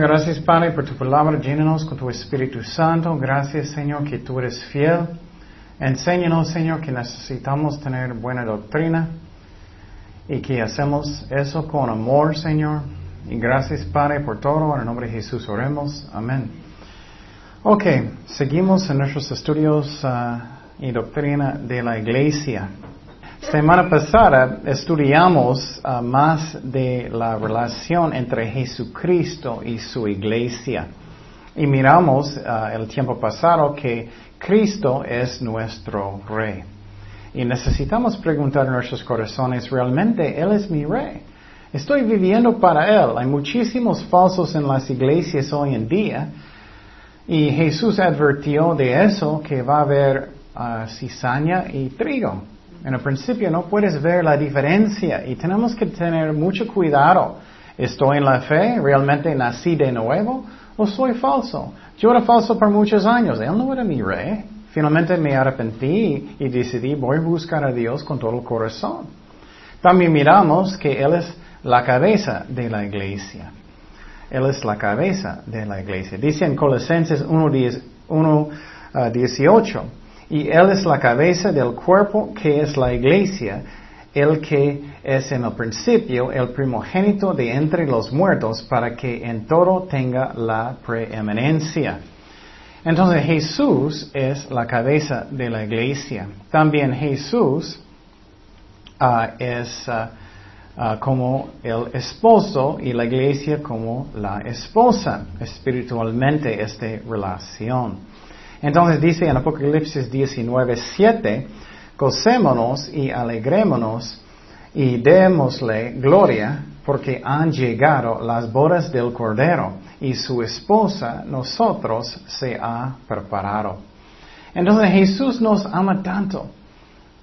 Gracias Padre por tu palabra, llénanos con tu Espíritu Santo. Gracias Señor que tú eres fiel. Enséñanos Señor que necesitamos tener buena doctrina y que hacemos eso con amor Señor. Y gracias Padre por todo. En el nombre de Jesús oremos. Amén. Ok, seguimos en nuestros estudios ah, y doctrina de la iglesia. Semana pasada estudiamos ah, más de la relación entre Jesucristo y su iglesia. Y miramos ah, el tiempo pasado que Cristo es nuestro rey. Y necesitamos preguntar en nuestros corazones, ¿realmente Él es mi rey? Estoy viviendo para Él. Hay muchísimos falsos en las iglesias hoy en día. Y Jesús advirtió de eso, que va a haber uh, cizaña y trigo. En el principio no puedes ver la diferencia y tenemos que tener mucho cuidado. ¿Estoy en la fe? ¿Realmente nací de nuevo? ¿O soy falso? Yo era falso por muchos años. Él no era mi rey. Finalmente me arrepentí y decidí voy a buscar a Dios con todo el corazón. También miramos que Él es la cabeza de la iglesia. Él es la cabeza de la iglesia. Dice en Colosenses 1.18 1, y Él es la cabeza del cuerpo que es la iglesia, el que es en el principio el primogénito de entre los muertos para que en todo tenga la preeminencia. Entonces Jesús es la cabeza de la iglesia. También Jesús ah, es ah, ah, como el esposo y la iglesia como la esposa, espiritualmente esta relación. Entonces dice en Apocalipsis 19, 7, gocémonos y alegrémonos y démosle gloria porque han llegado las bodas del Cordero y su esposa, nosotros, se ha preparado. Entonces Jesús nos ama tanto.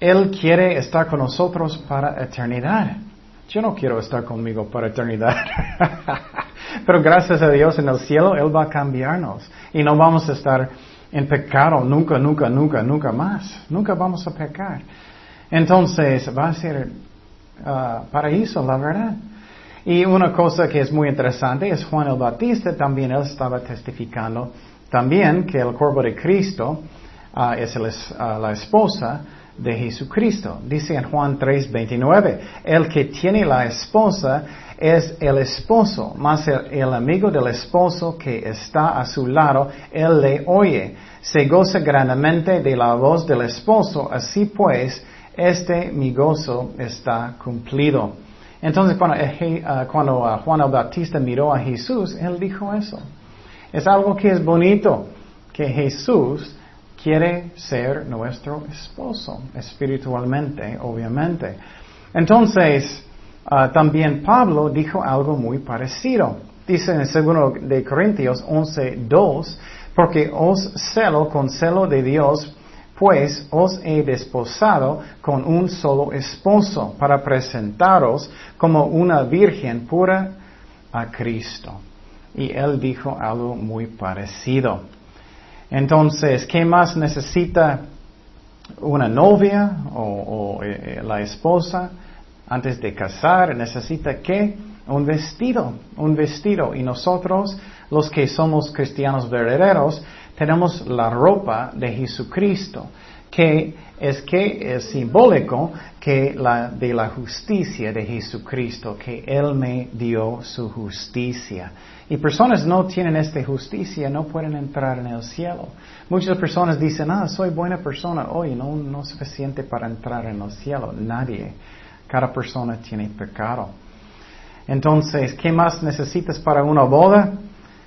Él quiere estar con nosotros para eternidad. Yo no quiero estar conmigo para eternidad. Pero gracias a Dios en el cielo Él va a cambiarnos y no vamos a estar en pecado nunca, nunca, nunca, nunca más. Nunca vamos a pecar. Entonces va a ser uh, paraíso, la verdad. Y una cosa que es muy interesante es Juan el Bautista, también él estaba testificando también que el cuerpo de Cristo uh, es uh, la esposa de Jesucristo. Dice en Juan 3:29, el que tiene la esposa es el esposo, más el, amigo del esposo que está a su lado, él le oye. Se goza grandemente de la voz del esposo, así pues, este mi gozo está cumplido. Entonces, cuando, eh, ah, cuando ah, Juan el Bautista miró a Jesús, él dijo eso. Es algo que es bonito, que Jesús quiere ser nuestro esposo, espiritualmente, obviamente. Entonces, Ah, también Pablo dijo algo muy parecido. Dice en el segundo de Corintios 11, 2, porque os celo con celo de Dios, pues os he desposado con un solo esposo para presentaros como una virgen pura a Cristo. Y él dijo algo muy parecido. Entonces, ¿qué más necesita una novia o, eh, la esposa? antes de casar necesita qué? Un vestido, un vestido. Y nosotros, los que somos cristianos verdaderos, tenemos la ropa de Jesucristo, que es que es simbólico que la, de la justicia de Jesucristo, que Él me dio su justicia. Y personas no tienen esta justicia, no pueden entrar en el cielo. Muchas personas dicen, ah, soy buena persona hoy, no, no es suficiente para entrar en el cielo. Nadie. Cada persona tiene pecado. Entonces, ¿qué más necesitas para una boda?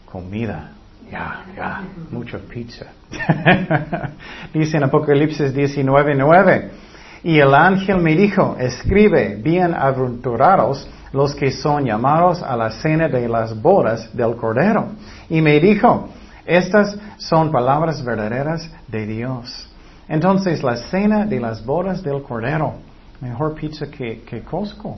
Comida. Ya, ya, mucha pizza. Dice en Apocalipsis 19:9. Y el ángel me dijo, escribe, bienaventurados los que son llamados a la cena de las bodas del Cordero. Y me dijo, estas son palabras verdaderas de Dios. Entonces, la cena de las bodas del Cordero Mejor pizza que, que Costco.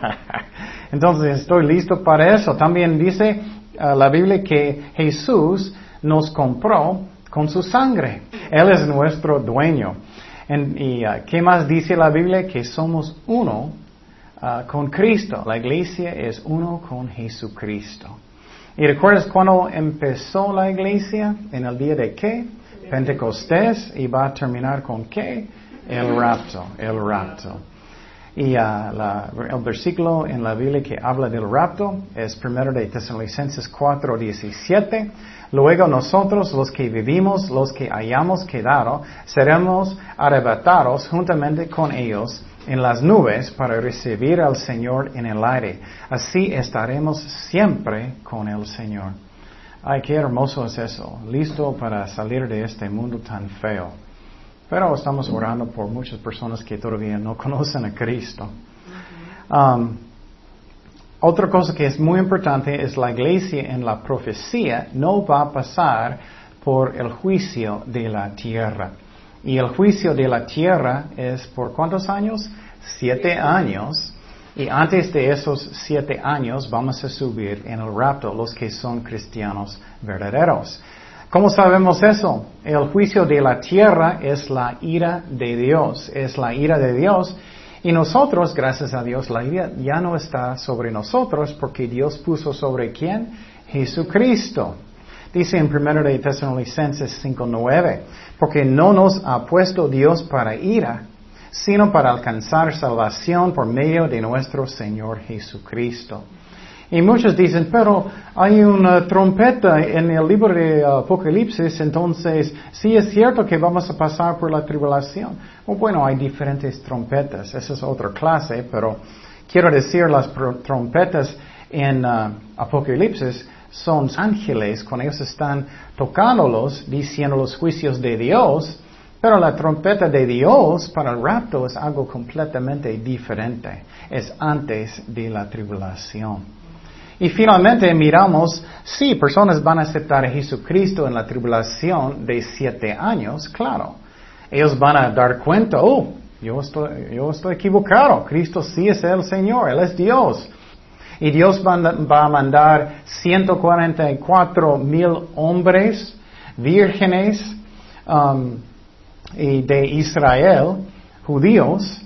Entonces estoy listo para eso. También dice uh, la Biblia que Jesús nos compró con su sangre. Él es nuestro dueño. y uh, qué más dice la Biblia? Que somos uno uh, con Cristo. La iglesia es uno con Jesucristo. ¿Y recuerdas cuando empezó la iglesia? ¿En el día de qué? Pentecostés. ¿Y va a terminar con qué? El rapto, el rapto. Y uh, el versículo en la Biblia que habla del rapto es primero de Tesalonicenses 4, 17. Luego nosotros, los que vivimos, los que hayamos quedado, seremos arrebatados juntamente con ellos en las nubes para recibir al Señor en el aire. Así estaremos siempre con el Señor. Ay, qué hermoso es eso. Listo para salir de este mundo tan feo. Pero estamos orando por muchas personas que todavía no conocen a Cristo. Um, otra cosa que es muy importante es la iglesia en la profecía no va a pasar por el juicio de la tierra. Y el juicio de la tierra es por cuántos años? Siete años. Y antes de esos siete años vamos a subir en el rapto los que son cristianos verdaderos. ¿Cómo sabemos eso? El juicio de la tierra es la ira de Dios, es la ira de Dios. Y nosotros, gracias a Dios, la ira ya no está sobre nosotros porque Dios puso sobre quién? Jesucristo. Dice en 1 de Tesalonicenses 5.9, porque no nos ha puesto Dios para ira, sino para alcanzar salvación por medio de nuestro Señor Jesucristo. Y muchos dicen, pero hay una trompeta en el libro de Apocalipsis, entonces sí es cierto que vamos a pasar por la tribulación. bueno, hay diferentes trompetas, esa es otra clase, pero quiero decir, las trompetas en uh, Apocalipsis son ángeles cuando ellos están tocándolos, diciendo los juicios de Dios, pero la trompeta de Dios para el rapto es algo completamente diferente. Es antes de la tribulación. Y finalmente miramos, sí, personas van a aceptar a Jesucristo en la tribulación de siete años, claro. Ellos van a dar cuenta, oh, yo estoy, yo estoy equivocado, Cristo sí es el Señor, Él es Dios. Y Dios va, a mandar 144 mil hombres vírgenes um, y de Israel, judíos,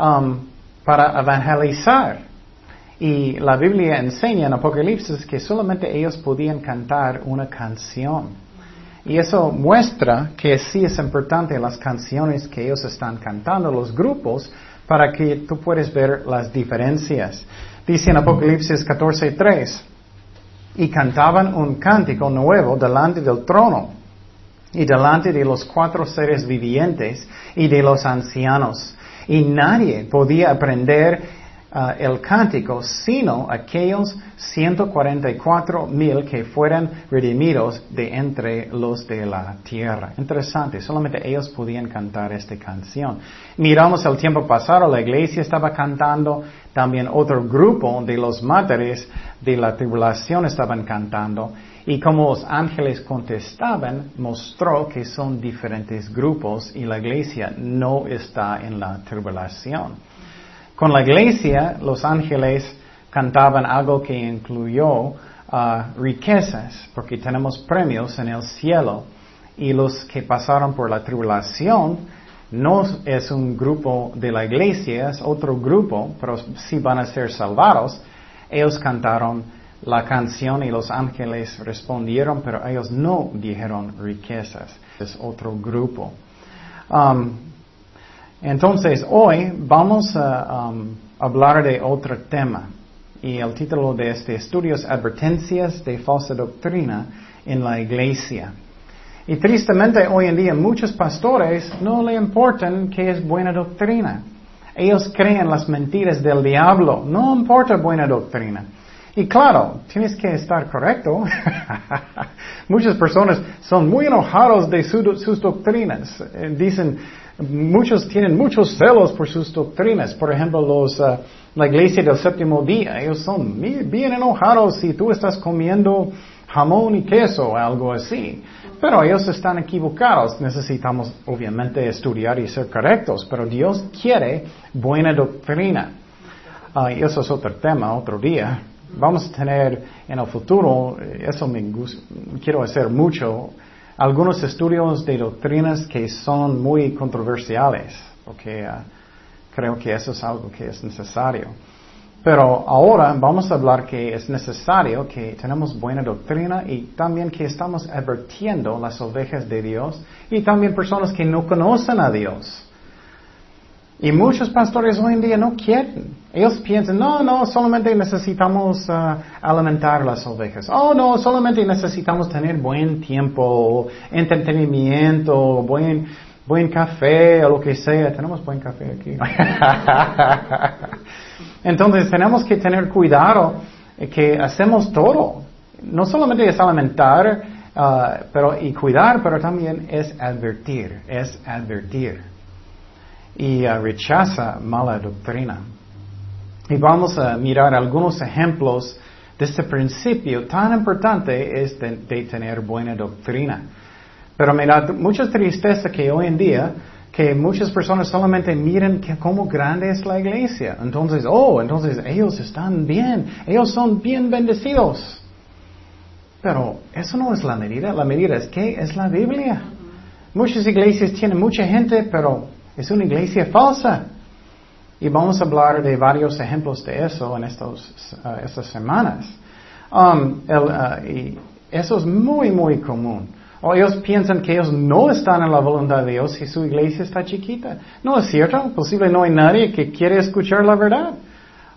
um, para evangelizar. Y la Biblia enseña en Apocalipsis que solamente ellos podían cantar una canción. Y eso muestra que sí es importante las canciones que ellos están cantando, los grupos, para que tú puedas ver las diferencias. Dice en Apocalipsis 14:3, y cantaban un cántico nuevo delante del trono y delante de los cuatro seres vivientes y de los ancianos. Y nadie podía aprender Ah, el cántico, sino aquellos 144 mil que fueran redimidos de entre los de la tierra. Interesante, solamente ellos podían cantar esta canción. Miramos el tiempo pasado, la iglesia estaba cantando, también otro grupo de los mártires de la tribulación estaban cantando. Y como los ángeles contestaban, mostró que son diferentes grupos y la iglesia no está en la tribulación. Con la iglesia, los ángeles cantaban algo que incluyó uh, riquezas, porque tenemos premios en el cielo. Y los que pasaron por la tribulación no es un grupo de la iglesia, es otro grupo, pero sí van a ser salvados. Ellos cantaron la canción y los ángeles respondieron, pero ellos no dijeron riquezas. Es otro grupo. Um, entonces, hoy vamos a um, hablar de otro tema. Y el título de este estudio es Advertencias de falsa doctrina en la iglesia. Y tristemente hoy en día muchos pastores no le importan qué es buena doctrina. Ellos creen las mentiras del diablo. No importa buena doctrina. Y claro, tienes que estar correcto. Muchas personas son muy enojados de sus doctrinas. Eh, dicen, muchos tienen muchos celos por sus doctrinas. Por ejemplo, los, uh, la iglesia del séptimo día, ellos son bien enojados si tú estás comiendo jamón y queso o algo así. Pero ellos están equivocados. Necesitamos obviamente estudiar y ser correctos, pero Dios quiere buena doctrina. Y eso es otro tema, otro día. Vamos a tener en el futuro, eso me gusta, quiero hacer mucho, algunos estudios de doctrinas que son muy controversiales, porque ah, creo que eso es algo que es necesario. Pero ahora vamos a hablar que es necesario que tenemos buena doctrina y también que estamos advirtiendo las ovejas de Dios y también personas que no conocen a Dios. Y muchos pastores hoy en día no quieren. Ellos piensan, no, no, solamente necesitamos uh, alimentar las ovejas. Oh, no, solamente necesitamos tener buen tiempo, entretenimiento, buen, buen café o lo que sea. Tenemos buen café aquí. Entonces tenemos que tener cuidado que hacemos todo. No solamente es alimentar uh, pero, y cuidar, pero también es advertir, es advertir y uh, rechaza mala doctrina. Y vamos a mirar algunos ejemplos de este principio tan importante es de, tener buena doctrina. Pero me da mucha tristeza que hoy en día que muchas personas solamente miran que cómo grande es la iglesia. Entonces, oh, entonces ellos están bien, ellos son bien bendecidos. Pero eso no es la medida, la medida es que es la Biblia. Muchas iglesias tienen mucha gente, pero es una iglesia falsa. Y vamos a hablar de varios ejemplos de eso en estos, uh, estas semanas. Um, y eso es muy, muy común. O ellos piensan que ellos no están en la voluntad de Dios y su iglesia está chiquita. No es cierto. Posible no hay nadie que quiere escuchar la verdad.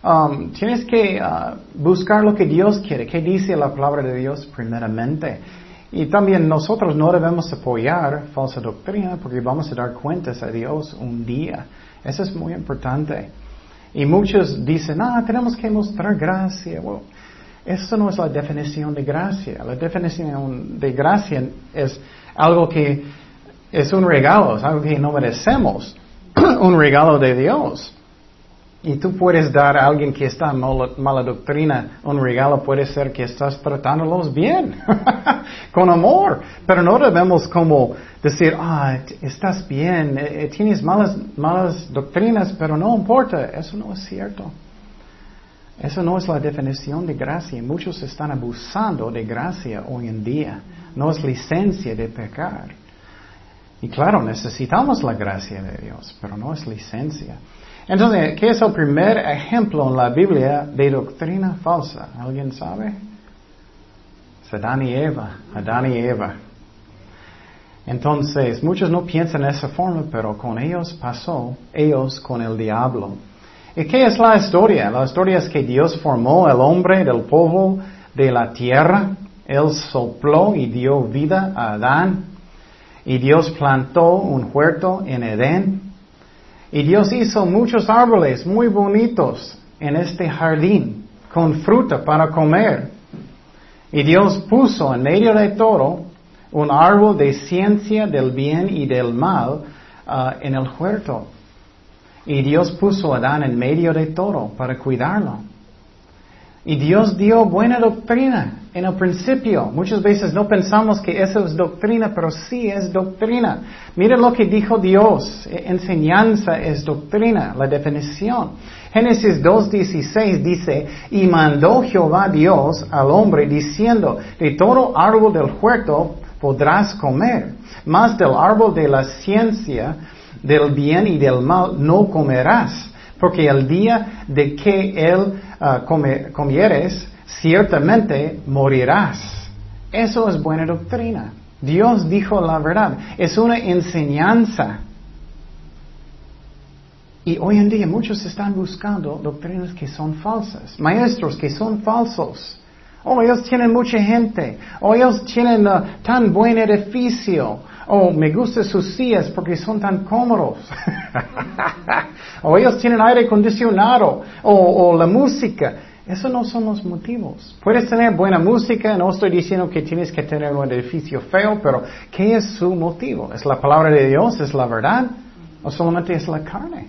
Um, tienes que uh, buscar lo que Dios quiere. ¿Qué dice la palabra de Dios primeramente? Y también nosotros no debemos apoyar falsa doctrina porque vamos a dar cuentas a Dios un día. Eso es muy importante. Y muchos dicen, ah, tenemos que mostrar gracia. Bueno, eso no es la definición de gracia. La definición de gracia es algo que es un regalo, es algo que no merecemos. un regalo de Dios. Y tú puedes dar a alguien que está en mala, doctrina un regalo, puede ser que estás tratándolos bien, con amor, pero no debemos como decir, ah, estás bien, eh, eh, tienes malas, malas doctrinas, pero no importa, eso no es cierto. Eso no es la definición de gracia. Muchos están abusando de gracia hoy en día. No es licencia de pecar. Y claro, necesitamos la gracia de Dios, pero no es licencia. Entonces, ¿qué es el primer ejemplo en la Biblia de doctrina falsa? ¿Alguien sabe? Es Adán y Eva, Adán y Eva. Entonces, muchos no piensan de esa forma, pero con ellos pasó, ellos con el diablo. ¿Y qué es la historia? La historia es que Dios formó al hombre del polvo de la tierra, Él sopló y dio vida a Adán, y Dios plantó un huerto en Edén, y Dios hizo muchos árboles muy bonitos en este jardín con fruta para comer. Y Dios puso en medio de todo un árbol de ciencia del bien y del mal uh, en el huerto. Y Dios puso a Adán en medio de todo para cuidarlo. Y Dios dio buena doctrina en el principio. Muchas veces no pensamos que eso es doctrina, pero sí es doctrina. Mira lo que dijo Dios. E, enseñanza es doctrina, la definición. Génesis 2.16 dice, y mandó Jehová Dios al hombre diciendo, de todo árbol del huerto podrás comer, mas del árbol de la ciencia, del bien y del mal no comerás porque el día de que él uh, comieres, ciertamente morirás. Eso es buena doctrina. Dios dijo la verdad. Es una enseñanza. Y hoy en día muchos están buscando doctrinas que son falsas, maestros que son falsos. Oh, ellos tienen mucha gente. Oh, ellos tienen uh, tan buen edificio. Oh, me gustan sus sillas porque son tan cómodos. o ellos tienen aire acondicionado. O, la música. Esos no son los motivos. Puedes tener buena música, no estoy diciendo que tienes que tener un edificio feo, pero ¿qué es su motivo? ¿Es la palabra de Dios? ¿Es la verdad? ¿O solamente es la carne?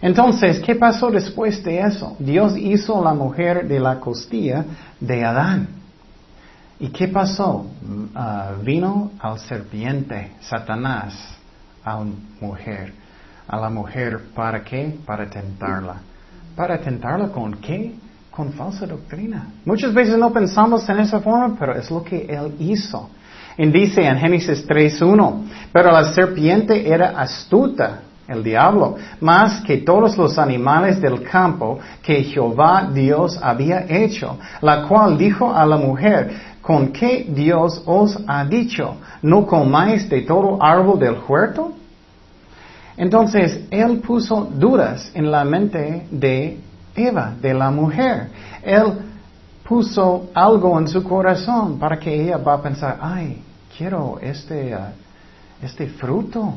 Entonces, ¿qué pasó después de eso? Dios hizo la mujer de la costilla de Adán. ¿Y qué pasó? Ah, vino al serpiente, Satanás, a la mujer. A la mujer, ¿para qué? Para tentarla. ¿Para tentarla con qué? Con falsa doctrina. Muchas veces no pensamos en esa forma, pero es lo que él hizo. Y dice en Génesis 3.1, pero la serpiente era astuta el diablo, más que todos los animales del campo que Jehová Dios había hecho, la cual dijo a la mujer, ¿con qué Dios os ha dicho? ¿No comáis de todo árbol del huerto? Entonces, él puso dudas en la mente de Eva, de la mujer. Él puso algo en su corazón para que ella va a pensar, ay, quiero este, uh, este fruto.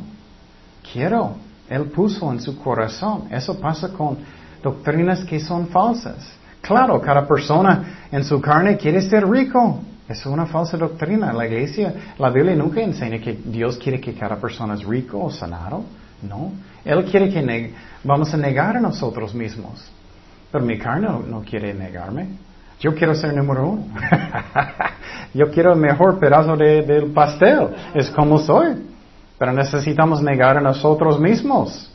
Quiero. Él puso en su corazón. Eso pasa con doctrinas que son falsas. Claro, cada persona en su carne quiere ser rico. Es una falsa doctrina. La iglesia, la Biblia nunca enseña que Dios quiere que cada persona es rico o sanado. No. Él quiere que vamos a negar a nosotros mismos. Pero mi carne no, quiere negarme. Yo quiero ser número uno. Yo quiero el mejor pedazo del pastel. Es como soy. Pero necesitamos negar a nosotros mismos.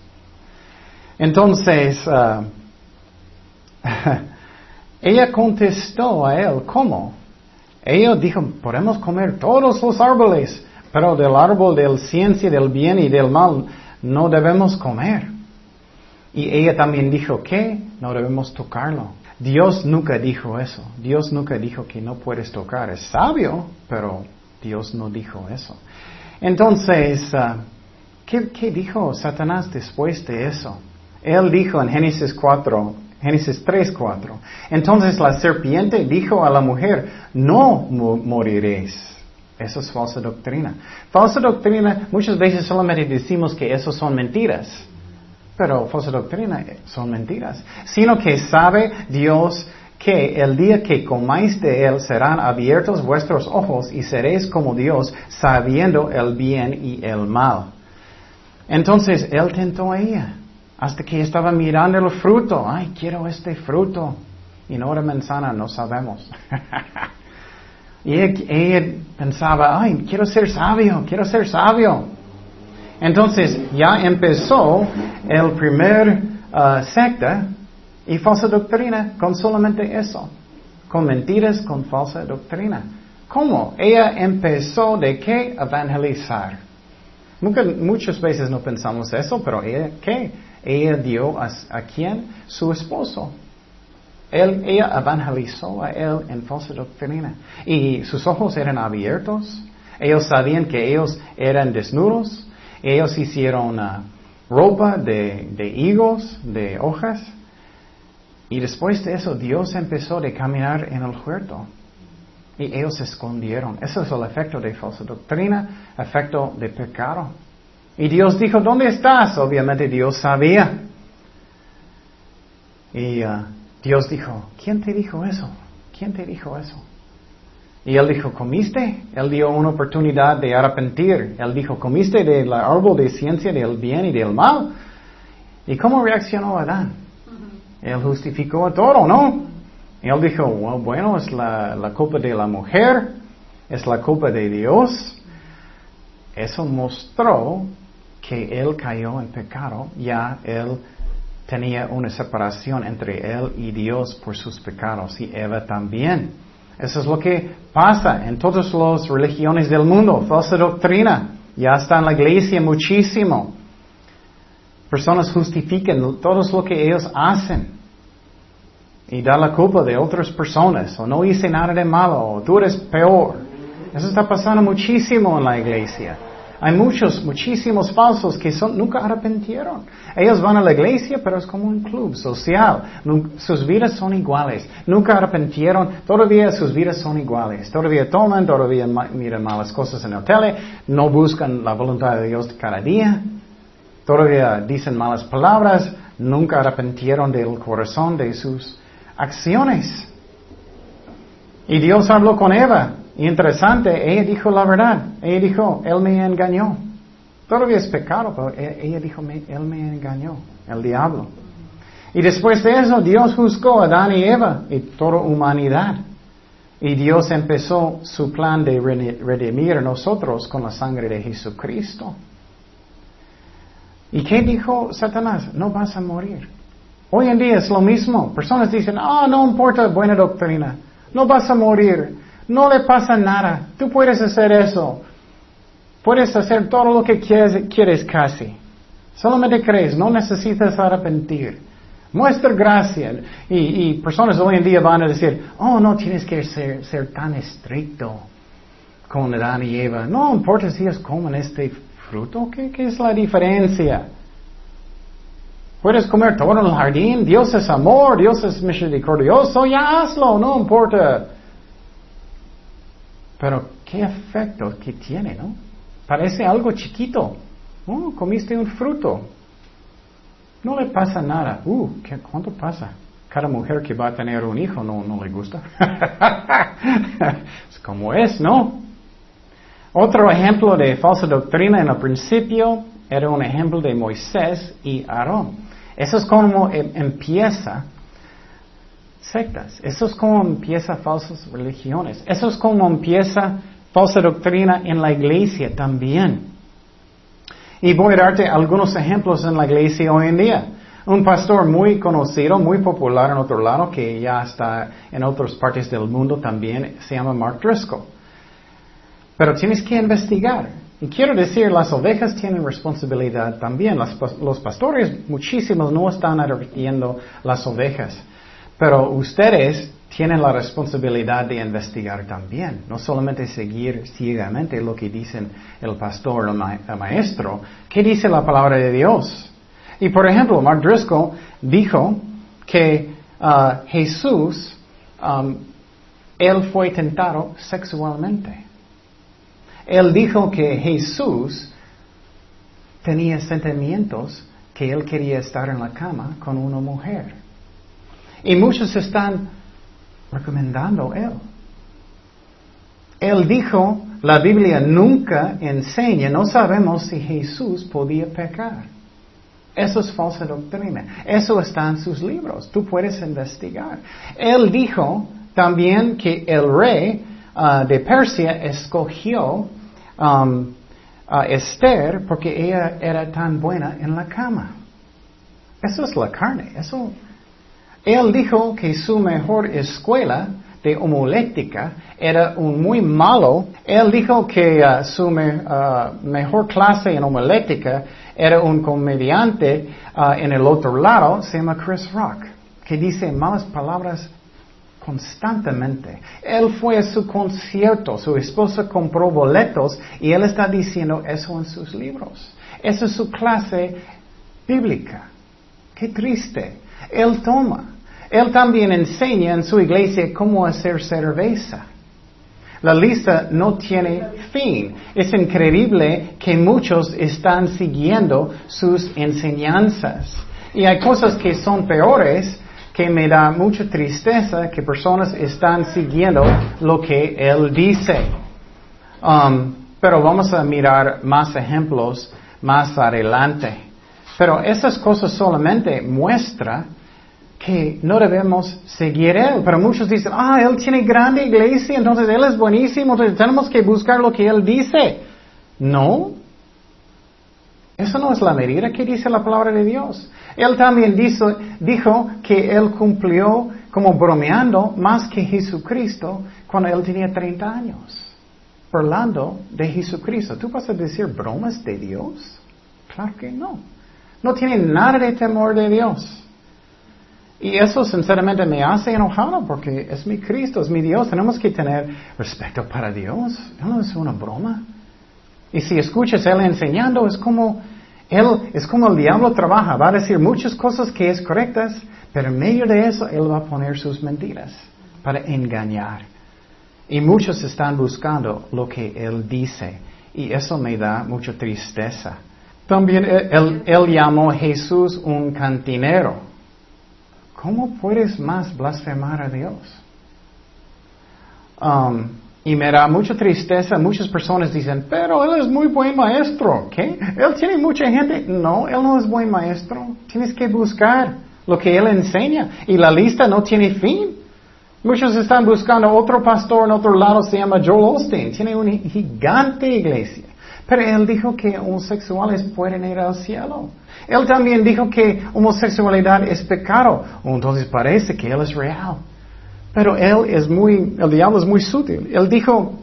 Entonces, uh, ella contestó a él, ¿cómo? Ella dijo, podemos comer todos los árboles, pero del árbol de la ciencia del bien y del mal no debemos comer. Y ella también dijo que no debemos tocarlo. Dios nunca dijo eso. Dios nunca dijo que no puedes tocar. Es sabio, pero Dios no dijo eso. Entonces, ah, ¿qué, dijo Satanás después de eso? Él dijo en Génesis 4, Génesis 3, 4. Entonces la serpiente dijo a la mujer, no moriréis. Eso es falsa doctrina. Falsa doctrina, muchas veces solamente decimos que eso son mentiras. Pero falsa doctrina son mentiras. Sino que sabe Dios que el día que comáis de él serán abiertos vuestros ojos y seréis como Dios, sabiendo el bien y el mal. Entonces él tentó a ella, hasta que estaba mirando el fruto. Ay, quiero este fruto. Y no era manzana, no sabemos. y ella, pensaba, ay, quiero ser sabio, quiero ser sabio. Entonces ya empezó el primer uh, secta y falsa doctrina con solamente eso, con mentiras, con falsa doctrina. ¿Cómo? Ella empezó de qué evangelizar. muchas veces no pensamos eso, pero ella, ¿qué? Ella dio a, quién? Su esposo. Él, ella evangelizó a él en falsa doctrina. Y sus ojos eran abiertos. Ellos sabían que ellos eran desnudos. Ellos hicieron uh, ropa de higos, de hojas. Y después de eso Dios empezó a caminar en el huerto. Y ellos se escondieron. Eso es el efecto de falsa doctrina, efecto de pecado. Y Dios dijo, ¿dónde estás? Obviamente Dios sabía. Y uh, Dios dijo, ¿quién te dijo eso? ¿Quién te dijo eso? Y él dijo, ¿comiste? Él dio una oportunidad de arrepentir. Él dijo, ¿comiste del árbol de ciencia del bien y del mal? ¿Y cómo reaccionó Adán? Él justificó todo, ¿no? Él dijo, bueno, es la, la culpa de la mujer, es la culpa de Dios. Eso mostró que él cayó en pecado, ya él tenía una separación entre él y Dios por sus pecados y Eva también. Eso es lo que pasa en todas las religiones del mundo, falsa doctrina. Ya está en la iglesia muchísimo. Personas justifican todo lo que ellos hacen y da la culpa de otras personas o no hice nada de malo o tú eres peor. Eso está pasando muchísimo en la iglesia. Hay muchos, muchísimos falsos que son, nunca arrepentieron. Ellos van a la iglesia, pero es como un club social. Sus vidas son iguales. Nunca arrepentieron. Todavía sus vidas son iguales. Todavía toman, todavía miran malas cosas en la tele. No buscan la voluntad de Dios cada día todavía dicen malas palabras, nunca arrepentieron del corazón de sus acciones. Y Dios habló con Eva. Interesante, ella dijo la verdad. Ella dijo, Él me engañó. Todavía es pecado, pero e-, ella dijo, Él me engañó, el diablo. Y después de eso, Dios juzgó a Adán y Eva y toda humanidad. Y Dios empezó su plan de redimir nosotros con la sangre de Jesucristo. ¿Y qué dijo Satanás? No vas a morir. Hoy en día es lo mismo. Personas dicen, ah, no importa buena doctrina. No vas a morir. No le pasa nada. Tú puedes hacer eso. Puedes hacer todo lo que quieres, quieres casi. Solamente crees, no necesitas arrepentir. Muestra gracia. Y, personas hoy en día van a decir, oh, no tienes que ser, ser tan estricto con Adán y Eva. No importa si ellos comen este fruto, ¿qué, qué es la diferencia? Puedes comer todo en el jardín, Dios es amor, Dios es misericordioso, ya hazlo, no importa. Pero qué efecto que tiene, ¿no? Parece algo chiquito. Oh, comiste un fruto. No le pasa nada. Uh, ¿qué, ¿cuánto pasa? Cada mujer que va a tener un hijo no, no le gusta. es como es, ¿no? Otro ejemplo de falsa doctrina en el principio era un ejemplo de Moisés y Aarón. Eso es como em, empieza sectas. Eso es como empieza falsas religiones. Eso es como empieza falsa doctrina en la iglesia también. Y voy a darte algunos ejemplos en la iglesia hoy en día. Un pastor muy conocido, muy popular en otro lado, que ya está en otras partes del mundo también, se llama Mark Driscoll. Pero tienes que investigar. Y quiero decir, las ovejas tienen responsabilidad también. los pastores, muchísimos, no están advirtiendo las ovejas. Pero ustedes tienen la responsabilidad de investigar también. No solamente seguir ciegamente lo que dicen el pastor o el, maestro. ¿Qué dice la palabra de Dios? Y por ejemplo, Mark Driscoll dijo que uh, Jesús, él fue tentado sexualmente. Él dijo que Jesús tenía sentimientos que él quería estar en la cama con una mujer. Y muchos están recomendando él. Él dijo, la Biblia nunca enseña, no sabemos si Jesús podía pecar. Eso es falsa doctrina. Eso está en sus libros. Tú puedes investigar. Él dijo también que el rey ah, de Persia escogió um, Esther porque ella era tan buena en la cama. Eso es la carne. Eso. Él dijo que su mejor escuela de homolética era un muy malo. Él dijo que uh, su uh, mejor clase en homolética era un comediante en el otro lado, se llama Chris Rock, que dice malas palabras constantemente. Él fue a su concierto, su esposa compró boletos y él está diciendo eso en sus libros. Esa es su clase bíblica. Qué triste. Él toma. Él también enseña en su iglesia cómo hacer cerveza. La lista no tiene fin. Es increíble que muchos están siguiendo sus enseñanzas. Y hay cosas que son peores que me da mucha tristeza que personas están siguiendo lo que Él dice. Um, pero vamos a mirar más ejemplos más adelante. Pero esas cosas solamente muestran que no debemos seguir Él. Pero muchos dicen, ah, Él tiene grande iglesia, entonces Él es buenísimo, entonces tenemos que buscar lo que Él dice. No, eso no es la medida que dice la palabra de Dios. Él también dijo que él cumplió como bromeando más que Jesucristo cuando él tenía 30 años. Burlando de Jesucristo. ¿Tú vas a decir bromas de Dios? Claro que no. No tiene nada de temor de Dios. Y eso sinceramente me hace enojado porque es mi Cristo, es mi Dios. Tenemos que tener respeto para Dios. No es una broma. Y si escuchas Él enseñando, es como, Él, es como el diablo trabaja, va a decir muchas cosas que es correctas, pero en medio de eso Él va a poner sus mentiras para engañar. Y muchos están buscando lo que Él dice. Y eso me da mucha tristeza. También Él, llamó a Jesús un cantinero. ¿Cómo puedes más blasfemar a Dios? Um, y me da mucha tristeza, muchas personas dicen, pero él es muy buen maestro, ¿qué? Él tiene mucha gente. No, él no es buen maestro. Tienes que buscar lo que él enseña. Y la lista no tiene fin. Muchos están buscando otro pastor en otro lado, se llama Joel Osteen. Tiene una gigante iglesia. Pero él dijo que homosexuales pueden ir al cielo. Él también dijo que homosexualidad es pecado. Entonces parece que él es real. Pero él es muy, el diablo es muy sutil. Él dijo,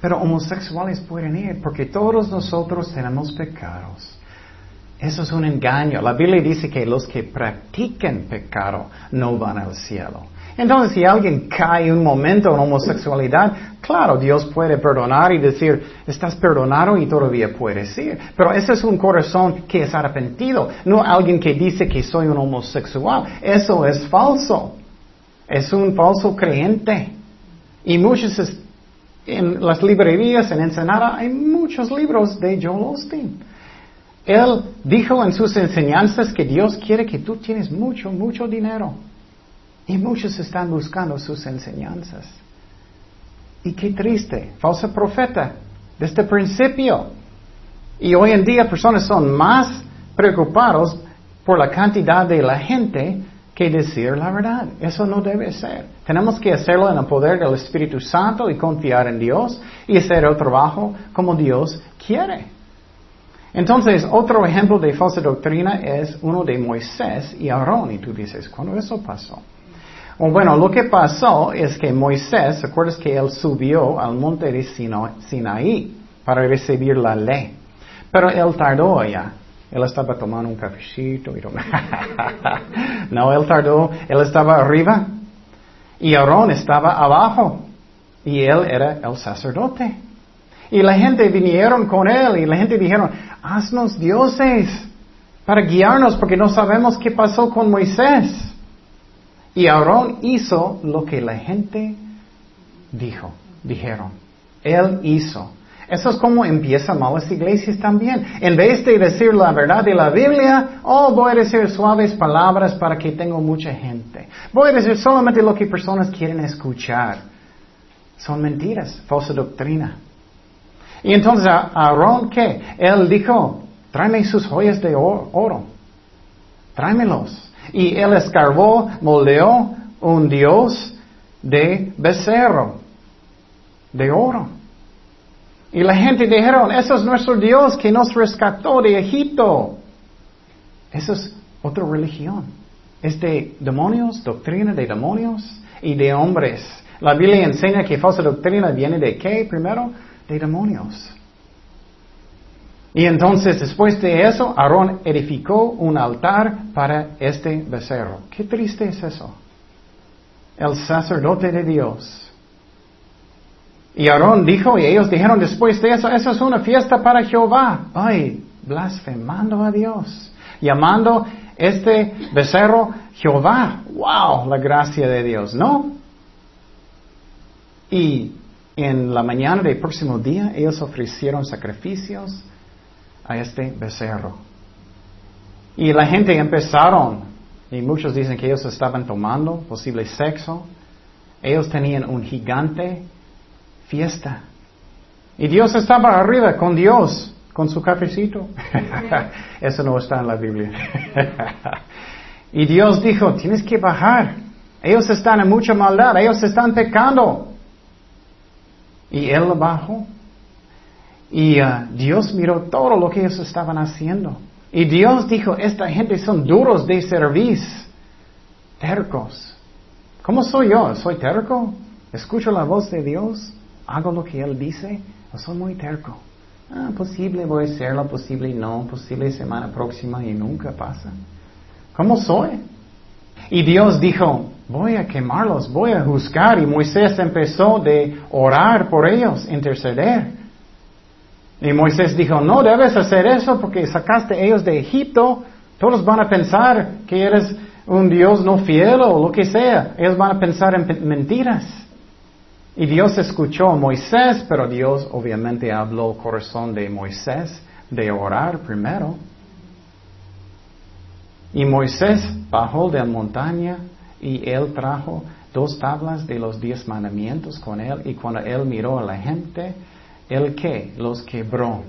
pero homosexuales pueden ir porque todos nosotros tenemos pecados. Eso es un engaño. La Biblia dice que los que practican pecado no van al cielo. Entonces, si alguien cae un momento en homosexualidad, claro, Dios puede perdonar y decir, estás perdonado y todavía puedes ir. Pero ese es un corazón que es arrepentido, no alguien que dice que soy un homosexual. Eso es falso. Es un falso creyente. Y muchos, en las librerías en Ensenada hay muchos libros de Joel Osteen. Él dijo en sus enseñanzas que Dios quiere que tú tienes mucho, mucho dinero. Y muchos están buscando sus enseñanzas. Y qué triste, falso profeta, desde el principio. Y hoy en día personas son más preocupados por la cantidad de la gente que decir la verdad. Eso no debe ser. Tenemos que hacerlo en el poder del Espíritu Santo y confiar en Dios y hacer el trabajo como Dios quiere. Entonces, otro ejemplo de falsa doctrina es uno de Moisés y Aarón. Y tú dices, ¿cuándo eso pasó? bueno, lo que pasó es que Moisés, ¿recuerdas que él subió al monte de Sinaí para recibir la ley? Pero él tardó allá. Él estaba tomando un cafecito y No, él tardó. Él estaba arriba y Aarón estaba abajo y él era el sacerdote. Y la gente vinieron con él y la gente dijeron, haznos dioses para guiarnos porque no sabemos qué pasó con Moisés. Y Aarón hizo lo que la gente dijo, dijeron. Él hizo. Eso es como empiezan malas iglesias también. En vez de decir la verdad de la Biblia, oh, voy a decir suaves palabras para que tenga mucha gente. Voy a decir solamente lo que personas quieren escuchar. Son mentiras, falsa doctrina. Y entonces Aarón, ¿qué? Él dijo, tráeme sus joyas de oro. Tráemelos. Y él escarbó, moldeó un dios de becerro, de oro. Y la gente dijeron, eso es nuestro Dios que nos rescató de Egipto. Eso es otra religión. Es de demonios, doctrina de demonios y de hombres. La Biblia enseña que falsa doctrina viene de qué primero? De demonios. Y entonces, después de eso, Aarón edificó un altar para este becerro. Qué triste es eso. El sacerdote de Dios. Y Aarón dijo, y ellos dijeron después de eso, eso es una fiesta para Jehová. Ay, blasfemando a Dios. Llamando este becerro Jehová. Wow, la gracia de Dios, ¿no? Y en la mañana del próximo día, ellos ofrecieron sacrificios a este becerro. Y la gente empezaron, y muchos dicen que ellos estaban tomando posible sexo, ellos tenían un gigante fiesta. Y Dios estaba arriba con Dios, con su cafecito. Eso no está en la Biblia. y Dios dijo, tienes que bajar. Ellos están en mucha maldad, ellos están pecando. Y él bajó. Y uh, Dios miró todo lo que ellos estaban haciendo. Y Dios dijo, esta gente son duros de servicio, tercos. ¿Cómo soy yo? ¿Soy terco? ¿Escucho la voz de Dios? ¿Hago lo que Él dice? ¿O soy muy terco? Ah, posible voy a hacerlo, posible no, posible semana próxima y nunca pasa. ¿Cómo soy? Y Dios dijo, voy a quemarlos, voy a juzgar. Y Moisés empezó de orar por ellos, interceder. Y Moisés dijo, no debes hacer eso porque sacaste ellos de Egipto. Todos van a pensar que eres un Dios no fiel o lo que sea. Ellos van a pensar en mentiras. Y Dios escuchó a Moisés, pero Dios obviamente habló al corazón de Moisés de orar primero. Y Moisés bajó de la montaña y él trajo dos tablas de los diez mandamientos con él. Y cuando él miró a la gente, ¿El qué? Los quebró.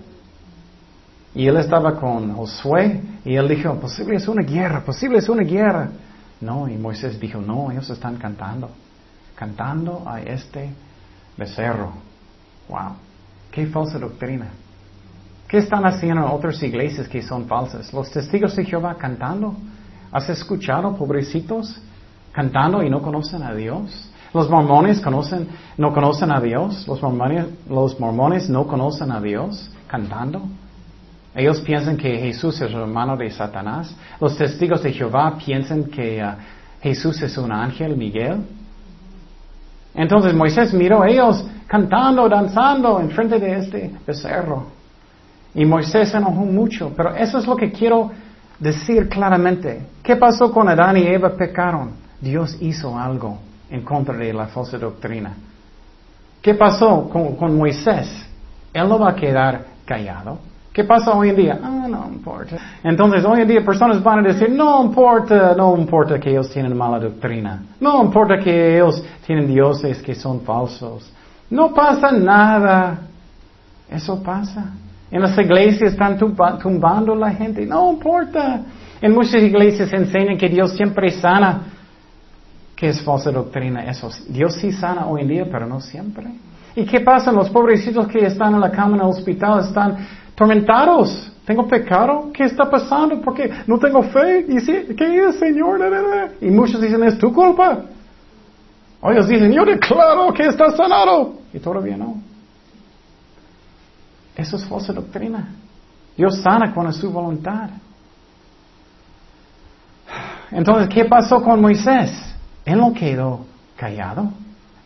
Y él estaba con Josué y él dijo, posible es una guerra, posible es una guerra. No, y Moisés dijo, no, ellos están cantando, cantando a este becerro. Wow, qué falsa doctrina. ¿Qué están haciendo otras iglesias que son falsas? Los testigos de Jehová cantando. ¿Has escuchado, pobrecitos, cantando y no conocen a Dios? Los mormones conocen, no conocen a Dios. Los mormones, los mormones no conocen a Dios cantando. Ellos piensan que Jesús es hermano de Satanás. Los testigos de Jehová piensan que uh, Jesús es un ángel, Miguel. Entonces Moisés miró a ellos cantando, danzando en frente de este becerro. Y Moisés se enojó mucho. Pero eso es lo que quiero decir claramente. ¿Qué pasó con Adán y Eva pecaron? Dios hizo algo en contra de la falsa doctrina. ¿Qué pasó con, con Moisés? Él no va a quedar callado. ¿Qué pasa hoy en día? Ah, no importa. Entonces, hoy en día personas van a decir, no importa, no importa que ellos tienen mala doctrina. No importa que ellos tienen dioses que son falsos. No pasa nada. Eso pasa. En las iglesias están tumbando a la gente. No importa. En muchas iglesias enseñan que Dios siempre sana. Que es falsa doctrina eso. Dios sí sana hoy en día, pero no siempre. ¿Y qué pasa? Los pobrecitos que están en la cama en el hospital están tormentados. ¿Tengo pecado? ¿Qué está pasando? Porque no tengo fe. ¿Y sí? ¿Qué es, Señor? Y muchos dicen, es tu culpa. Ellos dicen, yo declaro que está sanado. Y todavía no. Eso es falsa doctrina. Dios sana con su voluntad. Entonces, ¿qué pasó con Moisés? Él no quedó callado.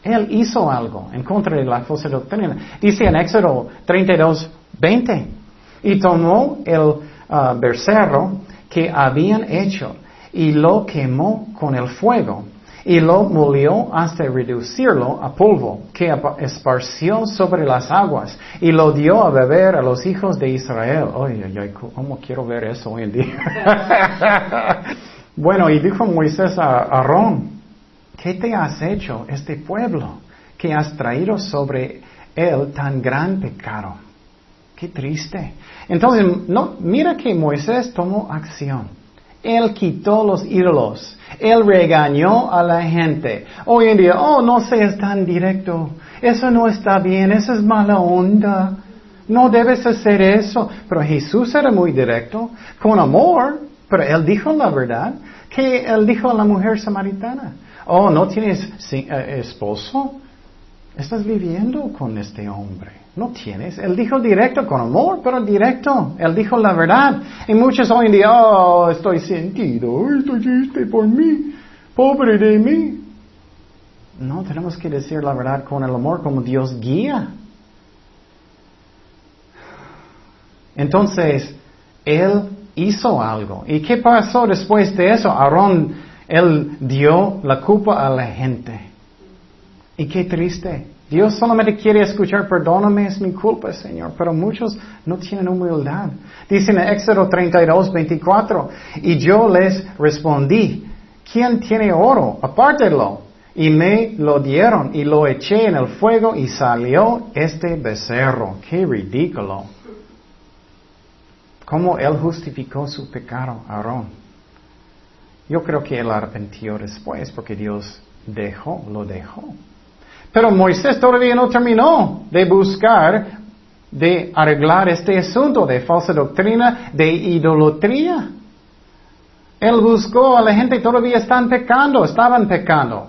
Él hizo algo en contra de la falsa doctrina. Dice en Éxodo 32, 20. Y tomó el uh, becerro que habían hecho y lo quemó con el fuego y lo molió hasta reducirlo a polvo que esparció sobre las aguas y lo dio a beber a los hijos de Israel. Oye, oye, ¿cómo quiero ver eso hoy en día? bueno, y dijo Moisés a Aarón, ¿qué te has hecho este pueblo que has traído sobre él tan gran pecado? Qué triste. Entonces, no, mira que Moisés tomó acción. Él quitó los ídolos. Él regañó a la gente. Hoy en día, oh, no seas tan directo. Eso no está bien. Eso es mala onda. No debes hacer eso. Pero Jesús era muy directo, con amor. Pero él dijo la verdad. Que él dijo a la mujer samaritana. Oh, ¿no tienes eh, esposo? Estás viviendo con este hombre. No tienes. Él dijo directo con amor, pero directo. Él dijo la verdad. Y muchos hoy en día, oh, estoy sentido, estoy triste por mí, pobre de mí. No, tenemos que decir la verdad con el amor como Dios guía. Entonces, Él hizo algo. ¿Y qué pasó después de eso? Aarón, Él dio la culpa a la gente. Y qué triste. Dios solamente quiere escuchar, perdóname, es mi culpa, Señor. Pero muchos no tienen humildad. Dice en Éxodo 32, 24, y yo les respondí, ¿quién tiene oro? Apártelo. Y me lo dieron y lo eché en el fuego y salió este becerro. Qué ridículo. ¿Cómo él justificó su pecado, Aarón? Yo creo que él arrepintió después porque Dios dejó, lo dejó. Pero Moisés todavía no terminó de buscar, de arreglar este asunto de falsa doctrina, de idolatría. Él buscó a la gente todavía están pecando, estaban pecando.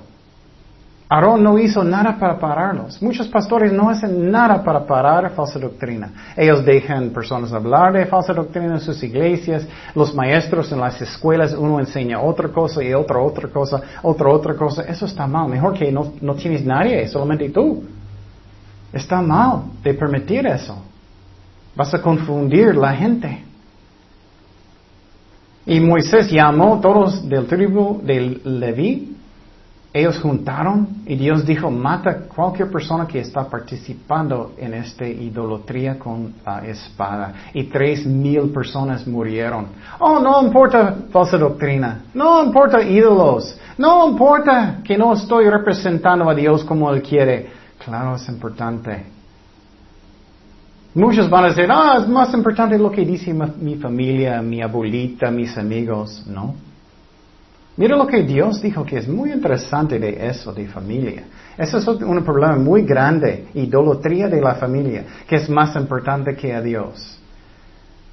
Aarón no hizo nada para pararlos. Muchos pastores no hacen nada para parar falsa doctrina. Ellos dejan personas hablar de falsa doctrina en sus iglesias. Los maestros en las escuelas, uno enseña otra cosa y otra otra cosa, otra otra cosa. Eso está mal. Mejor que no, no tienes nadie, solamente tú. Está mal de permitir eso. Vas a confundir la gente. Y Moisés llamó a todos del tribu de Leví ellos juntaron y Dios dijo, mata cualquier persona que está participando en esta idolatría con la espada. Y tres mil personas murieron. Oh, no importa falsa doctrina. No importa ídolos. No importa que no estoy representando a Dios como Él quiere. Claro, es importante. Muchos van a decir, ah, es más importante lo que dice mi familia, mi abuelita, mis amigos. No. Mira lo que Dios dijo, que es muy interesante de eso, de familia. Eso es un problema muy grande, idolatría de la familia, que es más importante que a Dios.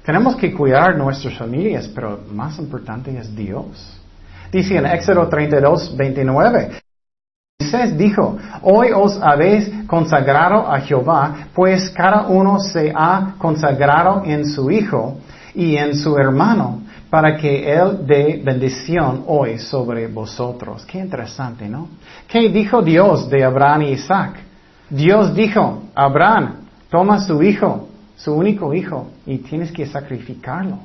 Tenemos que cuidar nuestras familias, pero más importante es Dios. Dice en Éxodo 32, 29, Moisés dijo, hoy os habéis consagrado a Jehová, pues cada uno se ha consagrado en su hijo y en su hermano, para que él dé bendición hoy sobre vosotros. Qué interesante, ¿no? ¿Qué dijo Dios de Abraham y Isaac? Dios dijo, Abraham, toma su hijo, su único hijo, y tienes que sacrificarlo.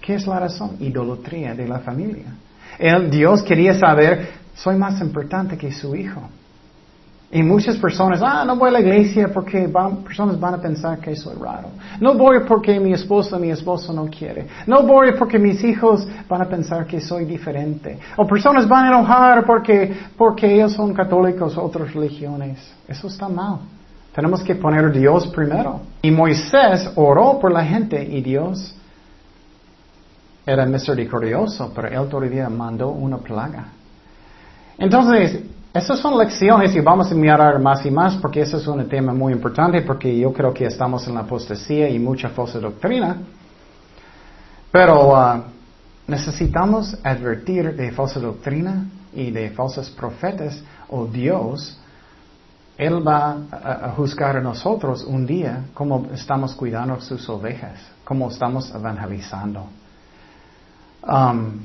¿Qué es la razón? Idolatría de la familia. El Dios quería saber, soy más importante que su hijo. Y muchas personas, ah, no voy a la iglesia porque personas van a pensar que soy raro. No voy porque mi esposa, mi esposo no quiere. No voy porque mis hijos van a pensar que soy diferente. O personas van a enojar porque, porque ellos son católicos o otras religiones. Eso está mal. Tenemos que poner a Dios primero. Y Moisés oró por la gente y Dios era misericordioso, pero él todavía mandó una plaga. Entonces, esas son lecciones y vamos a mirar más y más porque eso es un tema muy importante porque yo creo que estamos en la apostasía y mucha falsa doctrina. Pero uh, necesitamos advertir de falsa doctrina y de falsos profetas o Dios. Él va a, juzgar a nosotros un día cómo estamos cuidando sus ovejas, cómo estamos evangelizando. Um,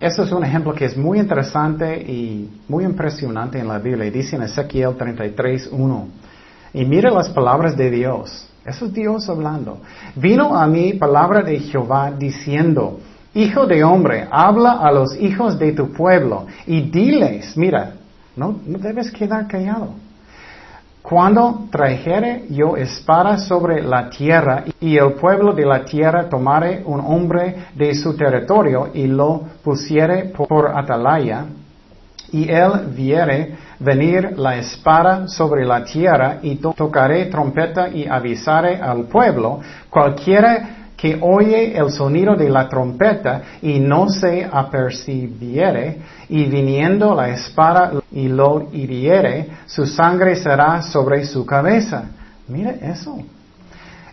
este es un ejemplo que es muy interesante y muy impresionante en la Biblia. Dice en Ezequiel 33, 1. Y mire las palabras de Dios. Eso es Dios hablando. Vino a mí palabra de Jehová diciendo, Hijo de hombre, habla a los hijos de tu pueblo y diles, mira, no debes quedar callado. Cuando trajere yo espada sobre la tierra y el pueblo de la tierra tomare un hombre de su territorio y lo pusiere por atalaya, y él viere venir la espada sobre la tierra y tocaré trompeta y avisaré al pueblo, cualquiera que oye el sonido de la trompeta y no se apercibiere, y viniendo la espada y lo hiriere, su sangre será sobre su cabeza. Mire eso.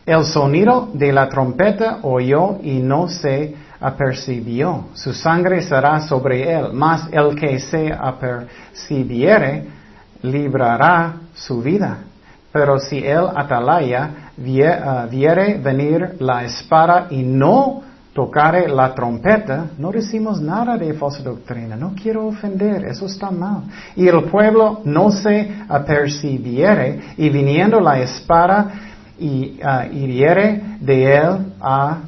El sonido de la trompeta oyó y no se apercibió. Su sangre será sobre él, mas el que se apercibiere librará su vida. Pero si él atalaya Ah, viere venir la espada y no tocare la trompeta, no decimos nada de falsa doctrina. No quiero ofender, eso está mal. Y el pueblo no se apercibiere y viniendo la espada y uh, hiriere de él a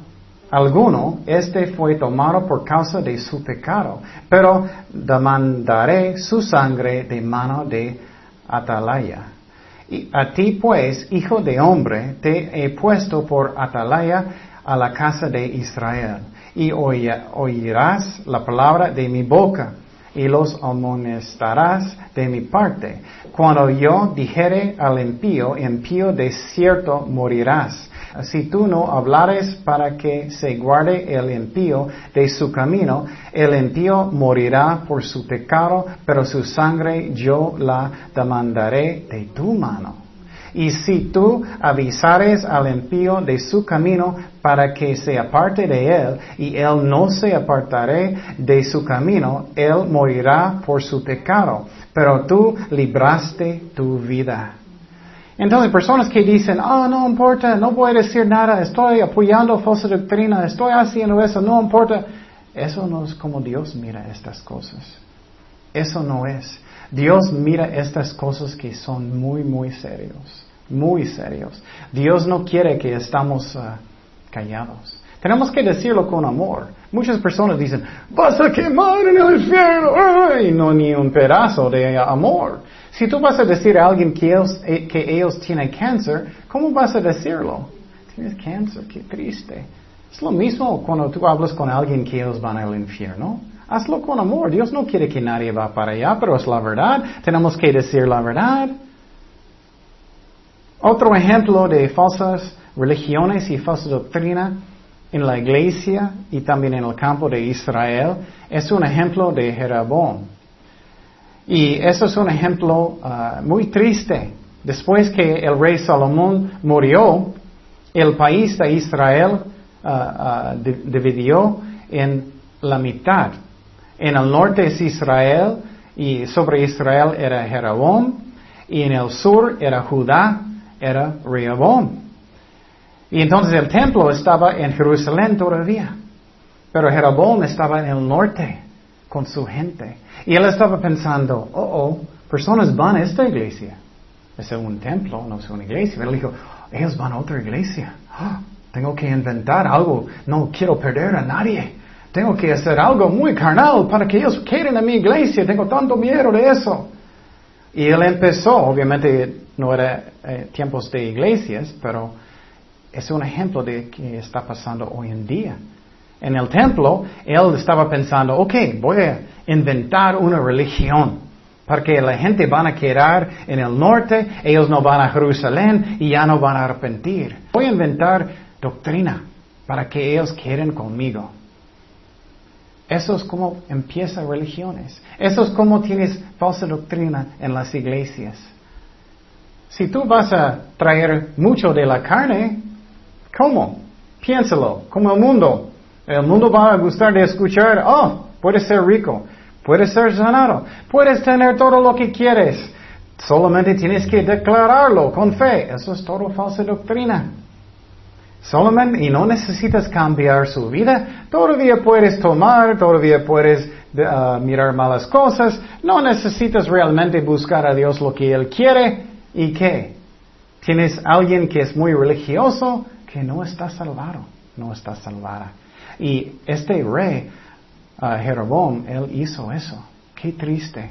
alguno, este fue tomado por causa de su pecado. Pero demandaré su sangre de mano de Atalaya. A ti pues, hijo de hombre, te he puesto por atalaya a la casa de Israel, y oirás la palabra de mi boca, y los amonestarás de mi parte. Cuando yo dijere al impío, impío de cierto morirás. Si tú no hablares para que se guarde el impío de su camino, el impío morirá por su pecado, pero su sangre yo la demandaré de tu mano. Y si tú avisares al impío de su camino para que se aparte de él, y él no se apartaré de su camino, él morirá por su pecado, pero tú libraste tu vida. Entonces, personas que dicen, ah, no importa, no voy a decir nada, estoy apoyando falsa doctrina, estoy haciendo eso, no importa. Eso no es como Dios mira estas cosas. Eso no es. Dios mira estas cosas que son muy, muy serios, muy serios. Dios no quiere que estamos ah, callados. Tenemos que decirlo con amor. Muchas personas dicen, vas a quemar en el infierno, y no ni un pedazo de amor. Si tú vas a decir a alguien que ellos, eh, que ellos tienen cáncer, ¿cómo vas a decirlo? Tienes cáncer, qué triste. Es lo mismo cuando tú hablas con alguien que ellos van al infierno. Hazlo con amor. Dios no quiere que nadie va para allá, pero es la verdad. Tenemos que decir la verdad. Otro ejemplo de falsas religiones y falsa doctrina en la iglesia y también en el campo de Israel es un ejemplo de Jeroboam. Y eso es un ejemplo uh, muy triste. Después que el rey Salomón murió, el país de Israel uh, dividió en la mitad. En el norte es Israel y sobre Israel era Jeroboam, y en el sur era Judá, era Rehoboam. Y entonces el templo estaba en Jerusalén todavía, pero Jeroboam estaba en el norte con su gente. Y él estaba pensando, oh, oh, personas van a esta iglesia. Es un templo, no es una iglesia. Él dijo, ellos van a otra iglesia. Ah, tengo que inventar algo. No quiero perder a nadie. Tengo que hacer algo muy carnal para que ellos queden en mi iglesia. Tengo tanto miedo de eso. Y él empezó, obviamente no era eh, tiempos de iglesias, pero es un ejemplo de que está pasando hoy en día. En el templo, él estaba pensando, ok, voy a inventar una religión para que la gente van a quedar en el norte, ellos no van a Jerusalén y ya no van a arrepentir. Voy a inventar doctrina para que ellos queden conmigo. Eso es como empiezan religiones. Eso es como tienes falsa doctrina en las iglesias. Si tú vas a traer mucho de la carne, ¿cómo? Piénsalo, como el mundo. El mundo va a gustar de escuchar, oh, puedes ser rico, puedes ser sanado, puedes tener todo lo que quieres. Solamente tienes que declararlo con fe. Eso es todo falsa doctrina. Solamente, y no necesitas cambiar su vida, todavía puedes tomar, todavía puedes uh, mirar malas cosas, no necesitas realmente buscar a Dios lo que Él quiere, ¿y qué? Tienes alguien que es muy religioso que no está salvado, no está salvada. Y este rey, uh, Jeroboam, él hizo eso. Qué triste.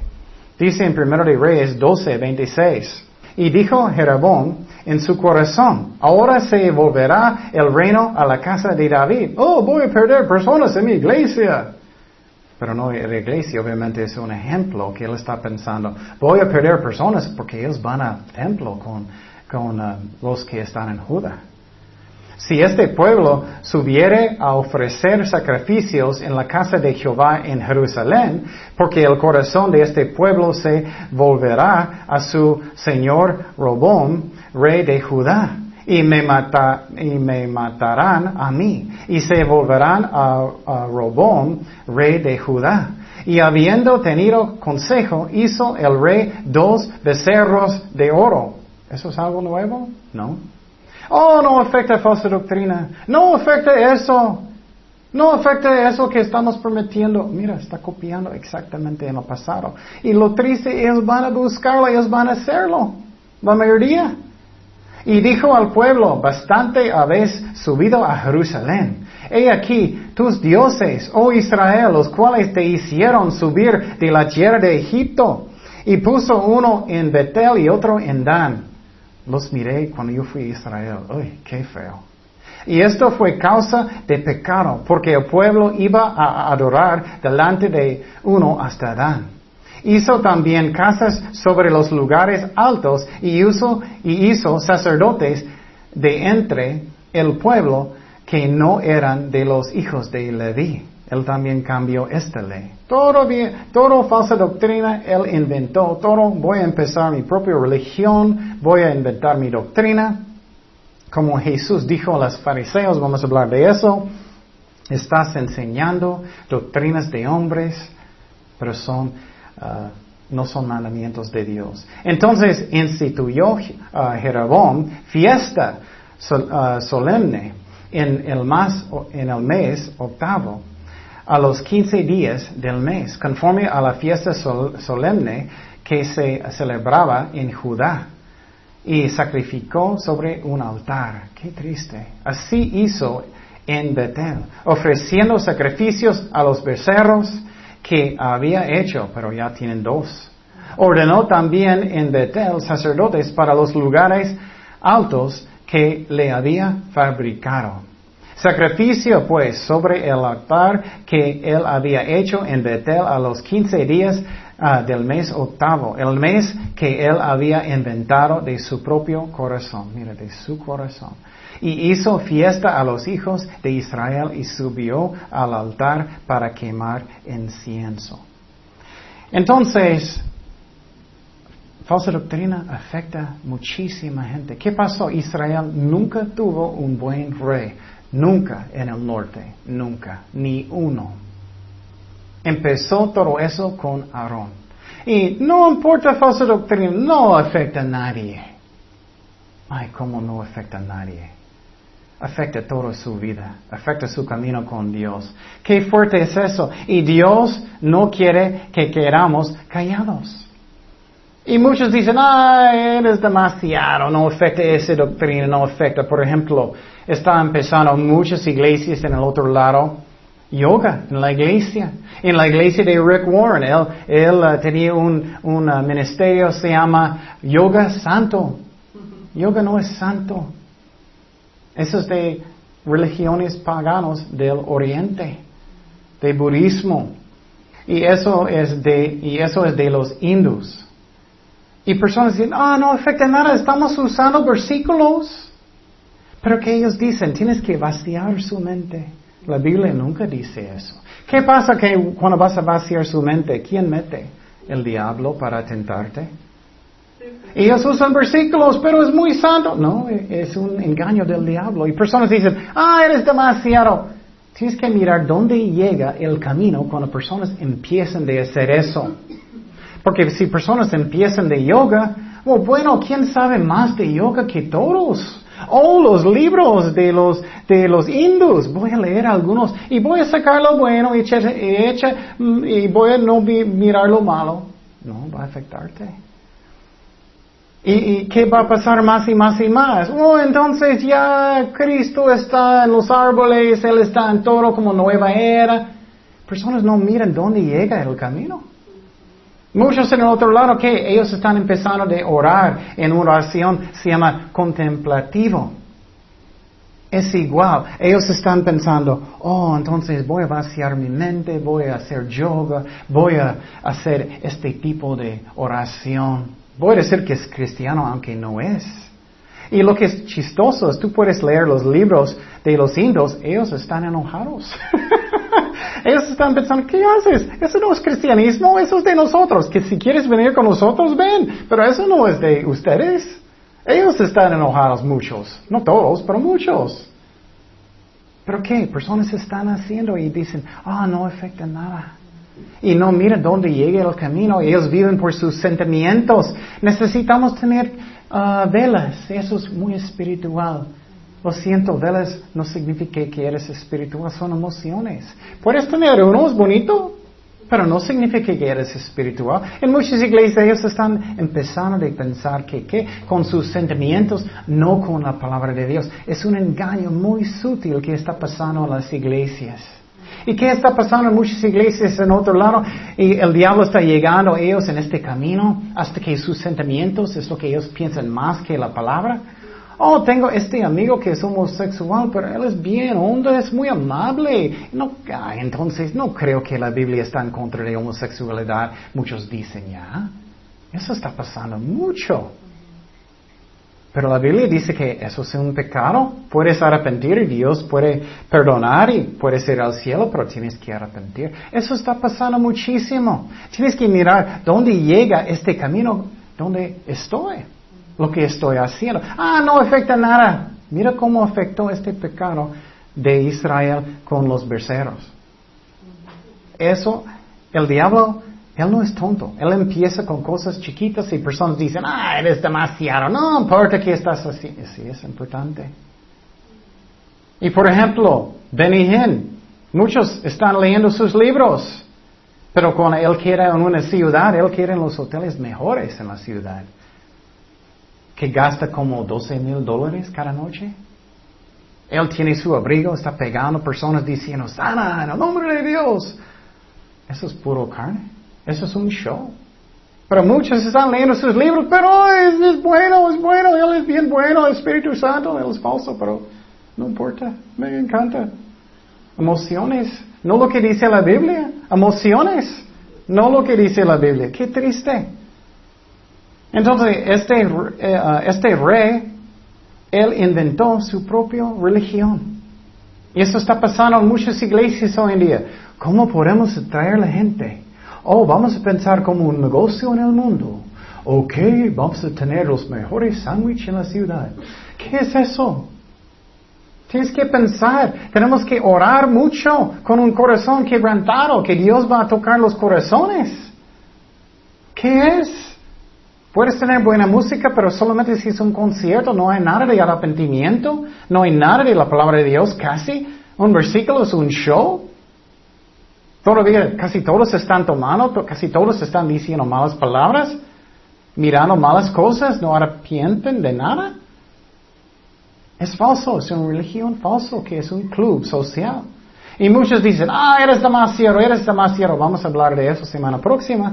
Dice en Primero de Reyes 12, 26. Y dijo Jeroboam en su corazón, ahora se volverá el reino a la casa de David. Oh, voy a perder personas en mi iglesia. Pero no la iglesia, obviamente es un ejemplo que él está pensando. Voy a perder personas porque ellos van al templo con, con uh, los que están en Judá. Si este pueblo subiere a ofrecer sacrificios en la casa de Jehová en Jerusalén, porque el corazón de este pueblo se volverá a su señor Robón, rey de Judá, y me, matarán a mí, y se volverán a, a Robón, rey de Judá. Y habiendo tenido consejo, hizo el rey dos becerros de oro. ¿Eso es algo nuevo? No. Oh, no afecta falsa doctrina. No afecta eso. No afecta eso que estamos prometiendo. Mira, está copiando exactamente en el pasado. Y lo triste, ellos van a buscarlo, ellos van a hacerlo. La mayoría. Y dijo al pueblo, bastante habéis subido a Jerusalén. He aquí tus dioses, oh Israel, los cuales te hicieron subir de la tierra de Egipto. Y puso uno en Betel y otro en Dan los miré cuando yo fui a Israel. ¡Uy, qué feo! Y esto fue causa de pecado, porque el pueblo iba a adorar delante de uno hasta Adán. Hizo también casas sobre los lugares altos y hizo, y hizo sacerdotes de entre el pueblo que no eran de los hijos de Leví. Él también cambió esta ley. Todo, bien, todo falsa doctrina, Él inventó todo. Voy a empezar mi propia religión, voy a inventar mi doctrina. Como Jesús dijo a los fariseos, vamos a hablar de eso. Estás enseñando doctrinas de hombres, pero son, uh, no son mandamientos de Dios. Entonces instituyó uh, Jeroboam fiesta uh, solemne en el, más, en el mes octavo a los quince días del mes, conforme a la fiesta solemne que se celebraba en Judá, y sacrificó sobre un altar. Qué triste. Así hizo en Betel, ofreciendo sacrificios a los becerros que había hecho, pero ya tienen dos. Ordenó también en Betel sacerdotes para los lugares altos que le había fabricado. Sacrificio pues sobre el altar que él había hecho en Betel a los quince días ah, del mes octavo, el mes que él había inventado de su propio corazón, mira, de su corazón. Y hizo fiesta a los hijos de Israel y subió al altar para quemar incienso. Entonces, falsa doctrina afecta muchísima gente. ¿Qué pasó? Israel nunca tuvo un buen rey. Nunca en el norte, nunca, ni uno. Empezó todo eso con Aarón. Y no importa falsa doctrina, no afecta a nadie. Ay, ¿cómo no afecta a nadie? Afecta toda su vida, afecta su camino con Dios. Qué fuerte es eso. Y Dios no quiere que queramos callados. Y muchos dicen, ah, eres demasiado, no afecta esa doctrina, no afecta. Por ejemplo, está empezando muchas iglesias en el otro lado, yoga en la iglesia. En la iglesia de Rick Warren, él, él uh, tenía un, un uh, ministerio, se llama Yoga Santo. Yoga no es santo. Eso es de religiones paganos del oriente, de budismo. Y eso es de, y eso es de los hindus. Y personas dicen, ah, no afecta nada, estamos usando versículos. Pero que ellos dicen, tienes que vaciar su mente. La Biblia nunca dice eso. ¿Qué pasa que cuando vas a vaciar su mente, quién mete? El diablo para tentarte. Ellos usan versículos, pero es muy santo. No, es un engaño del diablo. Y personas dicen, ah, eres demasiado. Tienes que mirar dónde llega el camino cuando personas empiezan de hacer eso. Porque si personas empiezan de yoga, oh, bueno, ¿quién sabe más de yoga que todos? Oh, los libros de los, de los hindus. Voy a leer algunos y voy a sacar lo bueno y, mm, y voy a no mirar lo malo. No, va a afectarte. ¿Y, ¿Y, qué va a pasar más y más y más? Oh, entonces ya Cristo está en los árboles, Él está en todo como nueva era. Personas no miran dónde llega el camino. Muchos en el otro lado que ellos están empezando de orar en oración se llama contemplativo. Es igual. Ellos están pensando, oh, entonces voy a vaciar mi mente, voy a hacer yoga, voy a hacer este tipo de oración. Voy a decir que es cristiano aunque no es. Y lo que es chistoso es tú puedes leer los libros de los indios, ellos están enojados. ellos están pensando, ¿qué haces? Eso no es cristianismo, eso es de nosotros. Que si quieres venir con nosotros, ven. Pero eso no es de ustedes. Ellos están enojados, muchos. No todos, pero muchos. ¿Pero qué? Personas están haciendo y dicen, ah, no afecta nada. Y no miran dónde llega el camino. Ellos viven por sus sentimientos. Necesitamos tener uh, velas. Eso es muy espiritual. Lo siento, velas no significa que eres espiritual, son emociones. Puedes tener uno, es bonito, pero no significa que eres espiritual. En muchas iglesias ellos están empezando a pensar que, que con sus sentimientos, no con la palabra de Dios. Es un engaño muy sutil que está pasando en las iglesias. ¿Y qué está pasando en muchas iglesias en otro lado? El diablo está llegando a ellos en este camino hasta que sus sentimientos es lo que ellos piensan más que la palabra. Oh, tengo este amigo que es homosexual, pero él es bien hondo, es muy amable. No, entonces no creo que la Biblia está en contra de homosexualidad. Muchos dicen ya. Eso está pasando mucho. Pero la Biblia dice que eso es un pecado. Puedes arrepentir y Dios puede perdonar y puedes ir al cielo, pero tienes que arrepentir. Eso está pasando muchísimo. Tienes que mirar dónde llega este camino, dónde estoy lo que estoy haciendo. Ah, no afecta nada. Mira cómo afectó este pecado de Israel con los berceros. Eso, el diablo, él no es tonto. Él empieza con cosas chiquitas y personas dicen, ah, eres demasiado. No importa qué estás haciendo. Sí, es importante. Y por ejemplo, Benny Hinn. Muchos están leyendo sus libros. Pero cuando él quiere en una ciudad, él quiere en los hoteles mejores en la ciudad que gasta como 12 mil dólares cada noche. Él tiene su abrigo, está pegando personas diciendo, sana en el nombre de Dios. Eso es puro carne. Eso es un show. Pero muchos están leyendo sus libros, pero es, es, bueno, es bueno, Él es bien bueno, el Espíritu Santo, Él es falso, pero no importa, me encanta. Emociones, no lo que dice la Biblia, emociones, no lo que dice la Biblia. Qué triste. Entonces, este, eh, ah, este rey, él inventó su propia religión. Y eso está pasando en muchas iglesias hoy en día. ¿Cómo podemos atraer a la gente? Oh, vamos a pensar como un negocio en el mundo. Ok, vamos a tener los mejores sándwiches en la ciudad. ¿Qué es eso? Tienes que pensar, tenemos que orar mucho con un corazón quebrantado, que Dios va a tocar los corazones. ¿Qué es? Puedes tener buena música, pero solamente si es un concierto, no hay nada de arrepentimiento, no hay nada de la palabra de Dios casi. Un versículo es un show. Todavía casi todos están tomando, casi todos están diciendo malas palabras, mirando malas cosas, no arrepienten de nada. Es falso, es una religión falso que es un club social. Y muchos dicen, ah, eres demasiado, eres demasiado. Vamos a hablar de eso semana próxima.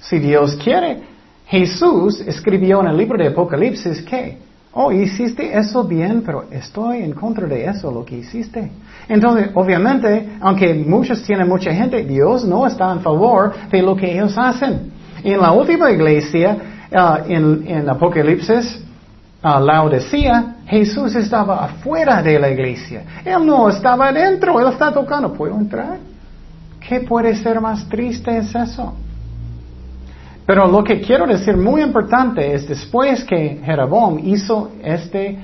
Si Dios quiere. Jesús escribió en el libro de Apocalipsis que, oh, hiciste eso bien, pero estoy en contra de eso, lo que hiciste. Entonces, obviamente, aunque muchos tienen mucha gente, Dios no está en favor de lo que ellos hacen. En la última iglesia, uh, en, en Apocalipsis, uh, Laodicea, Jesús estaba afuera de la iglesia. Él no estaba adentro, él está tocando. ¿Puedo entrar? ¿Qué puede ser más triste es eso? Pero lo que quiero decir muy importante es después que Jeroboam hizo este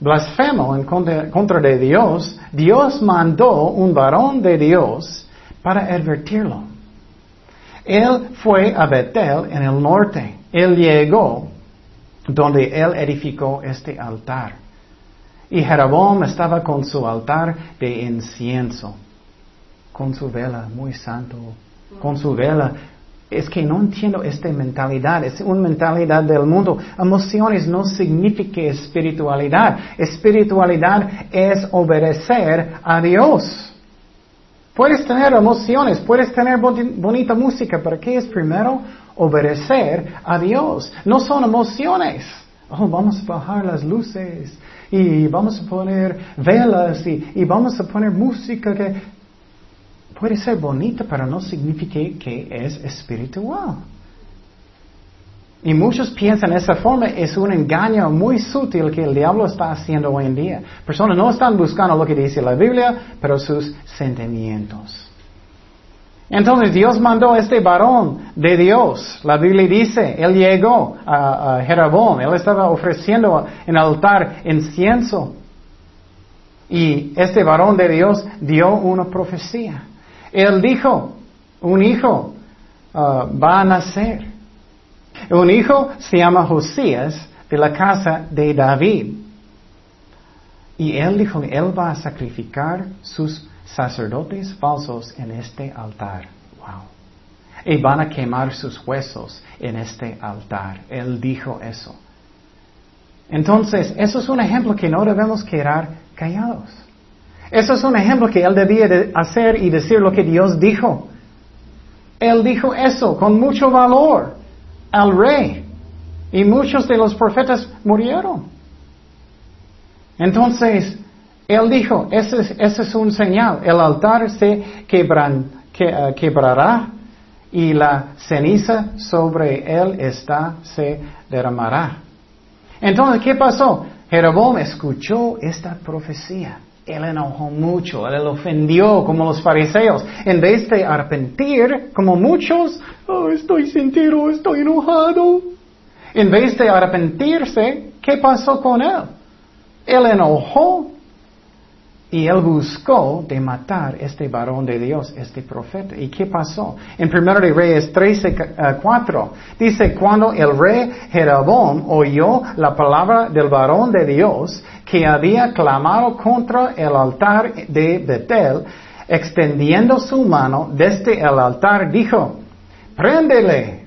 blasfemo en contra, de Dios, Dios mandó un varón de Dios para advertirlo. Él fue a Betel en el norte. Él llegó donde él edificó este altar. Y Jeroboam estaba con su altar de incienso, con su vela, muy santo, con su vela es que no entiendo esta mentalidad, es una mentalidad del mundo. Emociones no significa espiritualidad. Espiritualidad es obedecer a Dios. Puedes tener emociones, puedes tener bonita música, pero ¿qué es primero? Obedecer a Dios. No son emociones. Oh, vamos a bajar las luces y vamos a poner velas y, y vamos a poner música que puede ser bonita, pero no significa que es espiritual. Y muchos piensan de esa forma, es un engaño muy sutil que el diablo está haciendo hoy en día. Personas no están buscando lo que dice la Biblia, pero sus sentimientos. Entonces Dios mandó a este varón de Dios. La Biblia dice, él llegó a, a Jeroboam, él estaba ofreciendo en altar incienso. Y este varón de Dios dio una profecía. Él dijo, un hijo uh, va a nacer. Un hijo se llama Josías de la casa de David. Y él dijo, él va a sacrificar sus sacerdotes falsos en este altar. Wow. Y van a quemar sus huesos en este altar. Él dijo eso. Entonces, eso es un ejemplo que no debemos quedar callados. Eso es un ejemplo que él debía de hacer y decir lo que Dios dijo. Él dijo eso con mucho valor al rey. Y muchos de los profetas murieron. Entonces, él dijo, ese es, un señal. El altar se eh, quebrará y la ceniza sobre él está, se derramará. Entonces, ¿qué pasó? Jeroboam escuchó esta profecía. Él enojó mucho, él ofendió como los fariseos. En vez de arrepentir, como muchos, oh, estoy sentido, estoy enojado. En vez de arrepentirse, ¿qué pasó con él? Él enojó y él buscó de matar este varón de Dios, este profeta. ¿Y qué pasó? En 1 de Reyes 13, 4 dice, cuando el rey Jeroboam oyó la palabra del varón de Dios que había clamado contra el altar de Betel, extendiendo su mano desde el altar, dijo, préndele.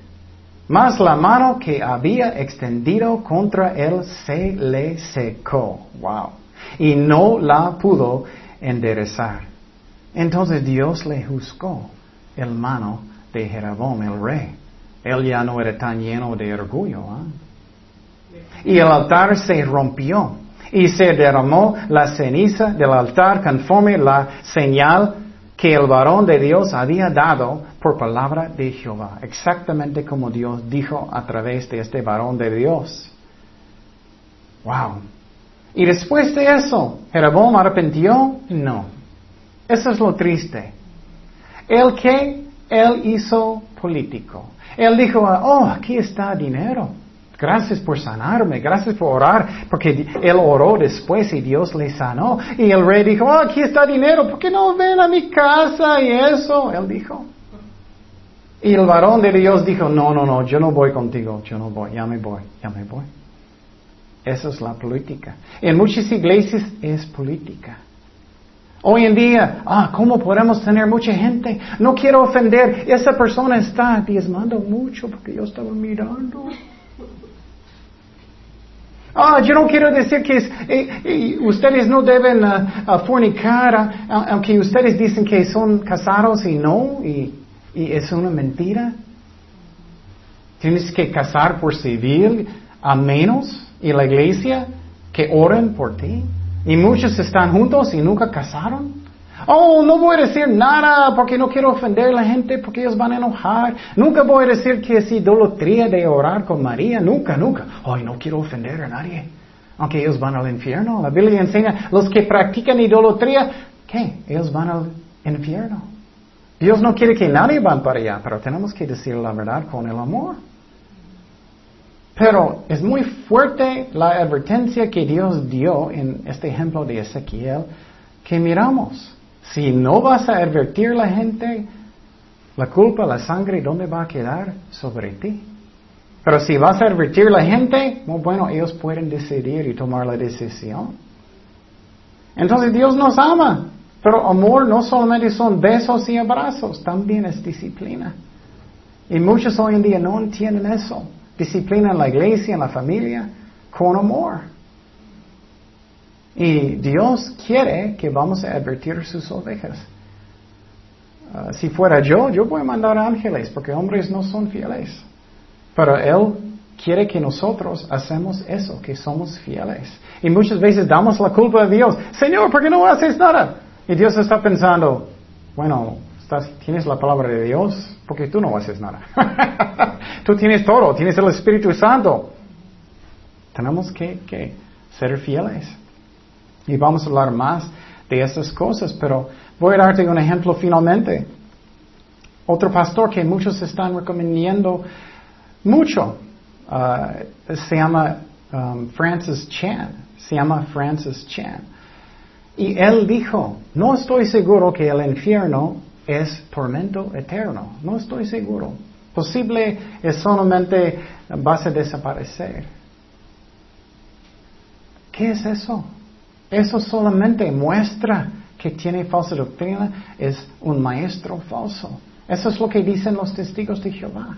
Mas la mano que había extendido contra él se le secó. Wow y no la pudo enderezar. Entonces Dios le juzgó el mano de Jeroboam, el rey. Él ya no era tan lleno de orgullo. ¿ah? Y el altar se rompió y se derramó la ceniza del altar conforme la señal que el varón de Dios había dado por palabra de Jehová, exactamente como Dios dijo a través de este varón de Dios. Wow. Y después de eso, ¿Jeroboam arrepintió? No. Eso es lo triste. ¿El que Él hizo político. Él dijo, oh, aquí está dinero. Gracias por sanarme, gracias por orar, porque él oró después y Dios le sanó. Y el rey dijo, oh, aquí está dinero, ¿por qué no ven a mi casa y eso? Él dijo. Y el varón de Dios dijo, no, no, no, yo no voy contigo, yo no voy, ya me voy, ya me voy. Esa es la política. En muchas iglesias es política. Hoy en día, ah, ¿cómo podemos tener mucha gente? No quiero ofender, esa persona está diezmando mucho porque yo estaba mirando. Ah, yo no quiero decir que eh, eh, ustedes no deben uh, fornicar, aunque ustedes dicen que son casados y no, y, es una mentira. Tienes que casar por civil, a menos, y la iglesia que oren por ti. Y muchos están juntos y nunca casaron. Oh, no voy a decir nada porque no quiero ofender a la gente porque ellos van a enojar. Nunca voy a decir que es idolatría de orar con María. Nunca, nunca. Ay, no quiero ofender a nadie. Aunque ellos van al infierno. La Biblia enseña, los que practican idolatría, ¿qué? Ellos van al infierno. Dios no quiere que nadie vaya para allá, pero tenemos que decir la verdad con el amor. Pero es muy fuerte la advertencia que Dios dio en este ejemplo de Ezequiel que miramos. Si no vas a advertir a la gente, la culpa, la sangre, ¿dónde va a quedar? Sobre ti. Pero si vas a advertir a la gente, bueno, ellos pueden decidir y tomar la decisión. Entonces Dios nos ama, pero amor no solamente son besos y abrazos, también es disciplina. Y muchos hoy en día no entienden eso. Disciplina en la iglesia, en la familia, con amor. Y Dios quiere que vamos a advertir sus ovejas. Ah, si fuera yo, yo voy a mandar ángeles, porque hombres no son fieles. Pero Él quiere que nosotros hacemos eso, que somos fieles. Y muchas veces damos la culpa a Dios. Señor, ¿por qué no haces nada? Y Dios está pensando, bueno, tienes la palabra de Dios, porque tú no haces nada. tú tienes todo, tienes el Espíritu Santo. Tenemos que, que ser fieles. Y vamos a hablar más de esas cosas, pero voy a darte un ejemplo finalmente. Otro pastor que muchos están recomendando mucho uh, se llama um, Francis Chan. Se llama Francis Chan. Y él dijo, no estoy seguro que el infierno es tormento eterno. No estoy seguro. Posible es solamente vas a desaparecer. ¿Qué es eso? Eso solamente muestra que tiene falsa doctrina, es un maestro falso. Eso es lo que dicen los testigos de Jehová.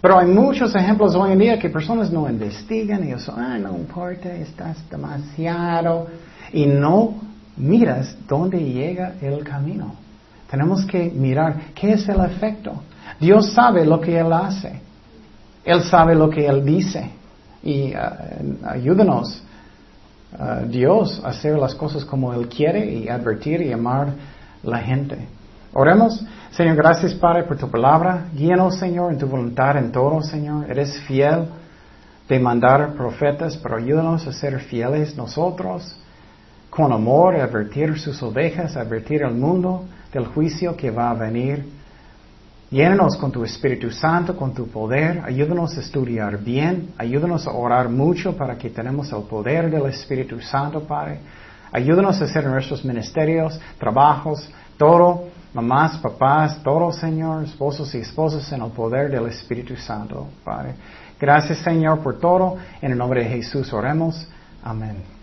Pero hay muchos ejemplos hoy en día que personas no investigan y eso, ah, no importa, estás demasiado. Y no miras dónde llega el camino. Tenemos que mirar qué es el efecto. Dios sabe lo que Él hace. Él sabe lo que Él dice. Y uh, ayúdanos Dios hacer las cosas como Él quiere y advertir y amar la gente. Oremos. Señor, gracias Padre por tu palabra. Guíanos, Señor, en tu voluntad en todo, Señor. Eres fiel de mandar profetas, pero ayúdanos a ser fieles nosotros, con amor, advertir sus ovejas, advertir al mundo del juicio que va a venir. Llénanos con tu Espíritu Santo, con tu poder. Ayúdanos a estudiar bien. Ayúdanos a orar mucho para que tenemos el poder del Espíritu Santo, Padre. Ayúdanos a hacer nuestros ministerios, trabajos, todo, mamás, papás, todo, Señor, esposos y esposas en el poder del Espíritu Santo, Padre. Gracias, Señor, por todo. En el nombre de Jesús oremos. Amén.